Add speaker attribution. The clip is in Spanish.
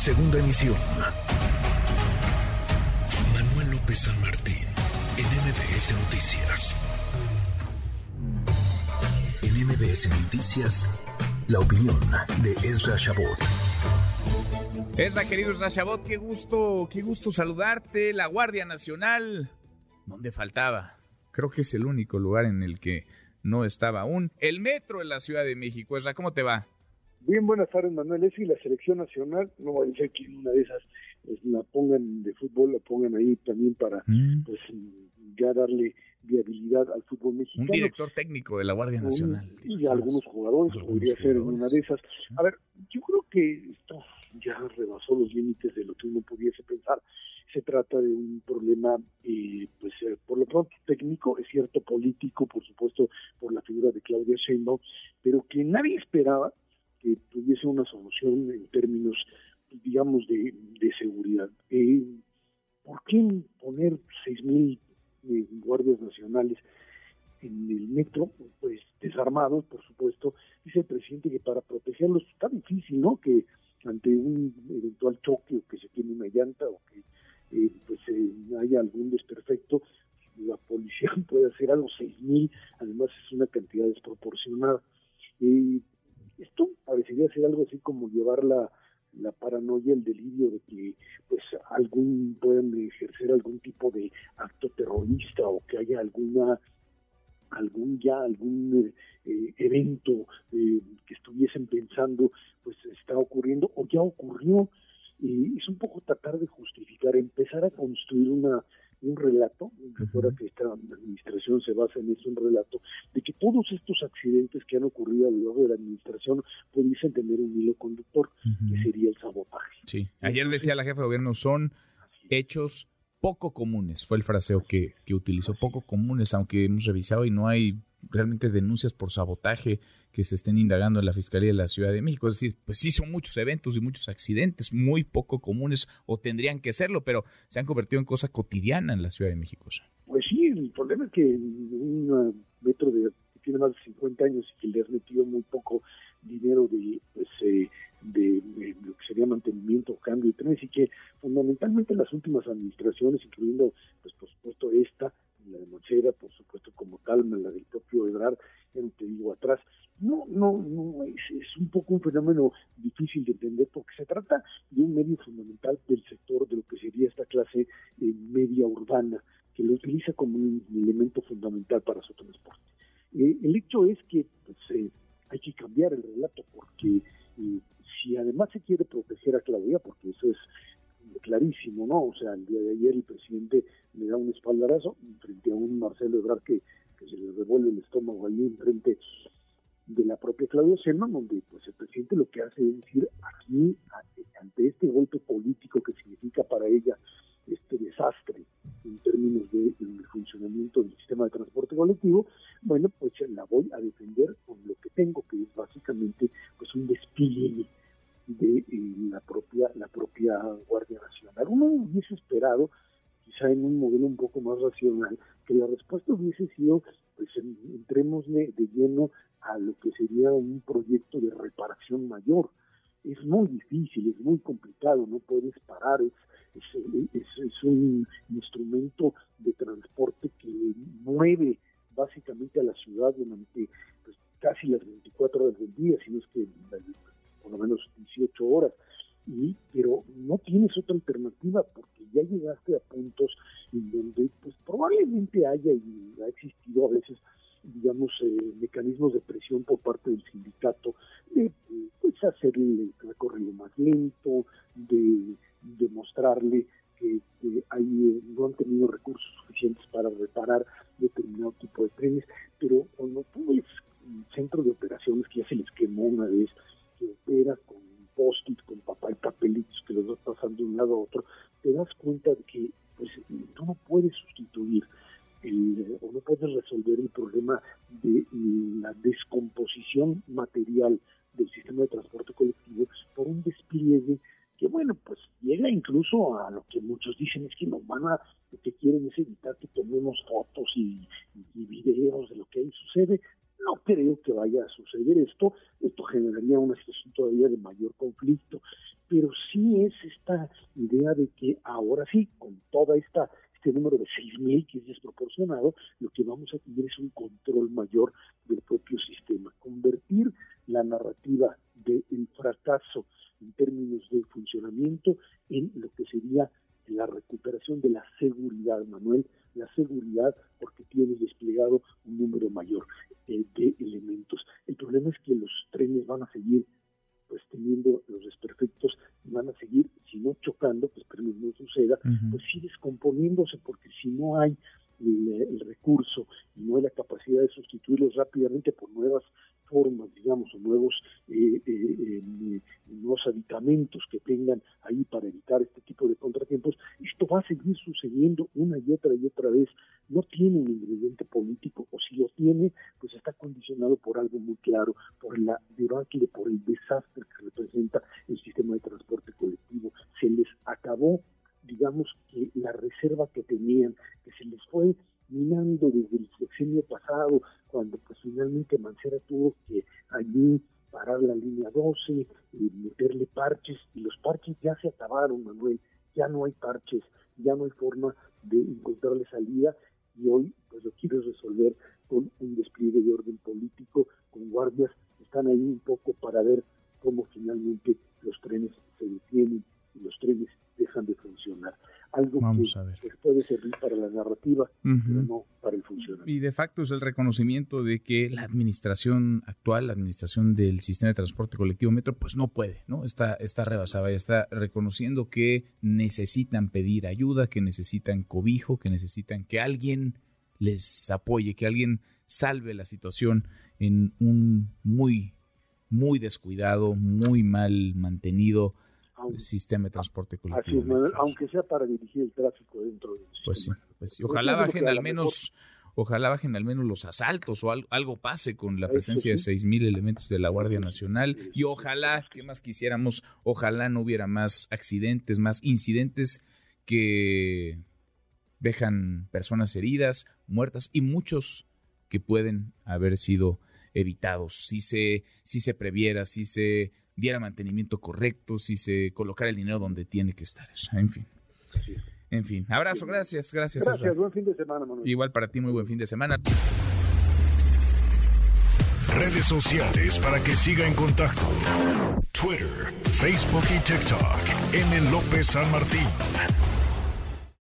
Speaker 1: Segunda emisión. Manuel López San Martín, en MBS Noticias. En MBS Noticias, la opinión de Ezra Shabot.
Speaker 2: Ezra, querido Ezra Shabot, qué gusto, qué gusto saludarte. La Guardia Nacional, ¿dónde faltaba? Creo que es el único lugar en el que no estaba aún. El metro en la Ciudad de México. Ezra, ¿cómo te va?
Speaker 3: Bien, buenas tardes, Manuel. Es y la selección nacional, no va a decir que una de esas pues, la pongan de fútbol, la pongan ahí también para mm. pues ya darle viabilidad al fútbol mexicano.
Speaker 2: Un director técnico de la Guardia Nacional.
Speaker 3: y algunos jugadores, podría ser una de esas. A ver, yo creo que esto ya rebasó los límites de lo que uno pudiese pensar. Se trata de un problema, eh, pues eh, por lo pronto técnico, es cierto político, por supuesto, por la figura de Claudia Sheinbaum, pero que nadie esperaba tuviese una solución en términos, digamos, de, seguridad. Eh, ¿Por qué poner 6.000 eh, guardias nacionales en el metro, pues desarmados, por supuesto? Dice el presidente que para protegerlos está difícil, ¿no? Que ante un eventual choque o que se tiene una llanta o que eh, pues eh, haya algún desperfecto, la policía puede hacer a los 6.000, además es una cantidad desproporcionada. Eh, esto parecería ser algo así como llevar la, la paranoia, el delirio de que pues algún puedan ejercer algún tipo de acto terrorista o que haya alguna algún ya algún eh, evento eh, que estuviesen pensando pues está ocurriendo o ya ocurrió. Y es un poco tratar de justificar empezar a construir una un relato, recuerda que esta administración se basa en eso, un relato, de que todos estos accidentes que han ocurrido a lo largo de la administración pudiesen tener un hilo conductor, que sería el sabotaje.
Speaker 2: Sí, ayer decía la jefa de gobierno, son hechos poco comunes, fue el fraseo que, que utilizó, poco comunes, aunque hemos revisado y no hay realmente denuncias por sabotaje que se estén indagando en la Fiscalía de la Ciudad de México. Es decir, pues sí son muchos eventos y muchos accidentes muy poco comunes o tendrían que serlo, pero se han convertido en cosa cotidiana en la Ciudad de México.
Speaker 3: Pues sí, el problema es que un metro de, que tiene más de 50 años y que le has metido muy poco dinero de, pues, eh, de, lo que sería mantenimiento, cambio de trenes y que fundamentalmente las últimas administraciones, incluyendo pues por supuesto esta, la de Mochera, por supuesto como Calma, la del propio Ebrard, no te digo atrás, no, no, no, es, es, un poco un fenómeno difícil de entender porque se trata de un medio fundamental del sector de lo que sería esta clase eh, media urbana, que lo utiliza como un elemento fundamental para su transporte. Eh, el hecho es que pues, eh, hay que cambiar el relato porque si además se quiere proteger a Claudia, porque eso es clarísimo, ¿no? O sea, el día Claudia Sheinbaum, donde pues el presidente lo que hace es decir, aquí, ante este golpe político que significa para ella este desastre en términos de, funcionamiento del sistema de transporte colectivo, bueno, pues la voy a defender con lo que tengo, que es básicamente pues un despliegue de eh, la propia la propia Guardia Nacional. Uno hubiese esperado, quizá en un modelo un poco más racional, que la respuesta hubiese sido, pues entremos de lleno a lo que sería un proyecto de reparación mayor. Es muy difícil, es muy complicado, no puedes parar, es, es, un instrumento de transporte que mueve básicamente a la ciudad durante pues, casi las 24 horas del día, si no es que por lo menos 18 horas. Y, pero no tienes otra alternativa porque ya llegaste a puntos en donde pues probablemente haya y ha existido a veces digamos, eh, mecanismos de presión por parte del sindicato, de pues, hacer el recorrido más lento, de demostrarle que, hay, eh, no han tenido recursos suficientes para reparar determinado tipo de trenes, pero cuando tú ves centro de operaciones que ya se les quemó una vez, que opera con post-it, pasando de un lado a otro, te das cuenta de que pues, tú no puedes sustituir o no puedes resolver el problema de la descomposición material del sistema de transporte colectivo por un despliegue que bueno pues llega incluso a lo que muchos dicen es que nos van a lo que quieren es evitar que tomemos fotos y, videos de lo que ahí sucede creo que vaya a suceder esto esto generaría una situación todavía de mayor conflicto pero sí es esta idea de que ahora sí, con toda esta este número de 6.000 que es desproporcionado, lo que vamos a tener es un control mayor del propio sistema. Convertir la narrativa del fracaso en términos de funcionamiento en lo que sería la recuperación de la seguridad, Manuel, la seguridad porque tiene desplegado un número mayor eh, de elementos. El problema es que los trenes van a seguir pues teniendo los desperfectos y van a seguir, si no chocando, pues esperemos no suceda, pues sí descomponiéndose, porque si no hay el, recurso y no hay la capacidad de sustituirlos rápidamente por nuevas formas, digamos, o nuevos, eh, eh, eh, nuevos aditamentos que tengan ahí para evitar este tipo de contratiempos, esto va a seguir sucediendo una y otra y otra vez. Tiene un ingrediente político, o si lo tiene, pues está condicionado por algo muy claro, por la debacle, por el desastre que representa el sistema de transporte colectivo. Se les acabó digamos que la reserva que tenían, que se les fue minando desde el sexenio pasado, cuando pues finalmente Mancera tuvo que allí parar la línea 12 y meterle parches, y los parches ya se acabaron, Manuel, ya no hay parches, ya no hay forma de encontrarle salida, y hoy pues lo quiere resolver con un despliegue de orden político, con guardias que están ahí un poco para ver cómo finalmente los trenes se detienen y los trenes dejan de funcionar. Algo que puede servir para la narrativa, pero no para el funcionamiento.
Speaker 2: Y de facto es el reconocimiento de que la administración actual, la administración del sistema de transporte colectivo metro, pues no puede, ¿no? Está, está rebasada y está reconociendo que necesitan pedir ayuda, que necesitan cobijo, que necesitan que alguien les apoye, que alguien salve la situación en un muy, muy descuidado, muy mal mantenido sistema de transporte colectivo.
Speaker 3: aunque sea para dirigir el tráfico dentro del
Speaker 2: Pues sí, pues Ojalá bajen al menos, ojalá bajen al menos los asaltos o algo, pase con la presencia de seis mil elementos de la Guardia Nacional. Y ojalá, ¿qué más quisiéramos? Ojalá no hubiera más accidentes, más incidentes que dejan personas heridas, muertas y muchos que pueden haber sido evitados. Si se si se previera, si se diera mantenimiento correcto, si se colocara el dinero donde tiene que estar. En fin. En fin. Abrazo, gracias, gracias.
Speaker 3: Gracias, buen fin de semana, Manuel.
Speaker 2: Igual para ti, muy buen fin de semana.
Speaker 1: Redes sociales para que siga en contacto: Twitter, Facebook y TikTok. M. López San Martín.